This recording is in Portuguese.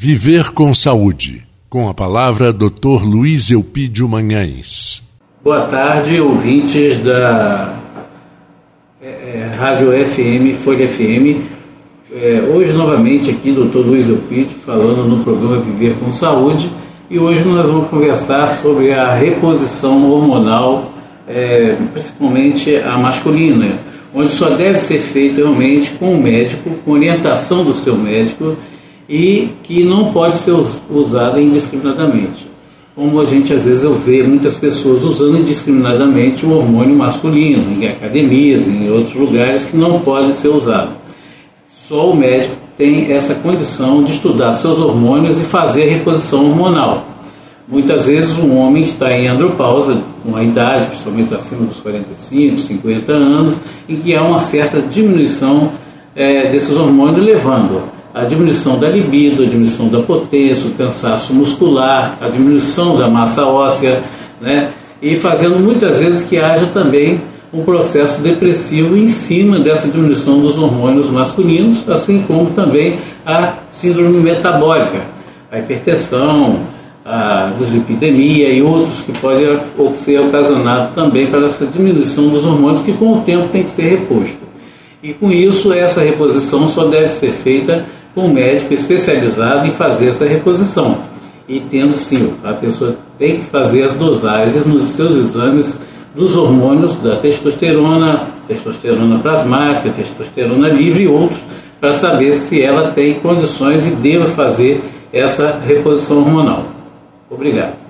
Viver com Saúde, com a palavra Dr. Luiz Eupídio Manhães. Boa tarde, ouvintes da é, é, Rádio FM, Folha FM. É, hoje, novamente, aqui, Dr. Luiz Eupídio, falando no programa Viver com Saúde. E hoje nós vamos conversar sobre a reposição hormonal, é, principalmente a masculina, onde só deve ser feito realmente com o médico, com orientação do seu médico e que não pode ser usada indiscriminadamente. Como a gente às vezes eu vejo muitas pessoas usando indiscriminadamente o hormônio masculino em academias, em outros lugares que não pode ser usado. Só o médico tem essa condição de estudar seus hormônios e fazer reposição hormonal. Muitas vezes um homem está em andropausa, com a idade, principalmente acima dos 45, 50 anos, em que há uma certa diminuição é, desses hormônios, levando a diminuição da libido, a diminuição da potência, o cansaço muscular, a diminuição da massa óssea, né? e fazendo muitas vezes que haja também um processo depressivo em cima dessa diminuição dos hormônios masculinos, assim como também a síndrome metabólica, a hipertensão, a dislipidemia e outros que podem ser ocasionados também pela essa diminuição dos hormônios que com o tempo tem que ser reposto. E com isso, essa reposição só deve ser feita com um médico especializado em fazer essa reposição. E tendo sim, a pessoa tem que fazer as dosagens nos seus exames dos hormônios da testosterona, testosterona plasmática, testosterona livre e outros, para saber se ela tem condições e deva fazer essa reposição hormonal. Obrigado.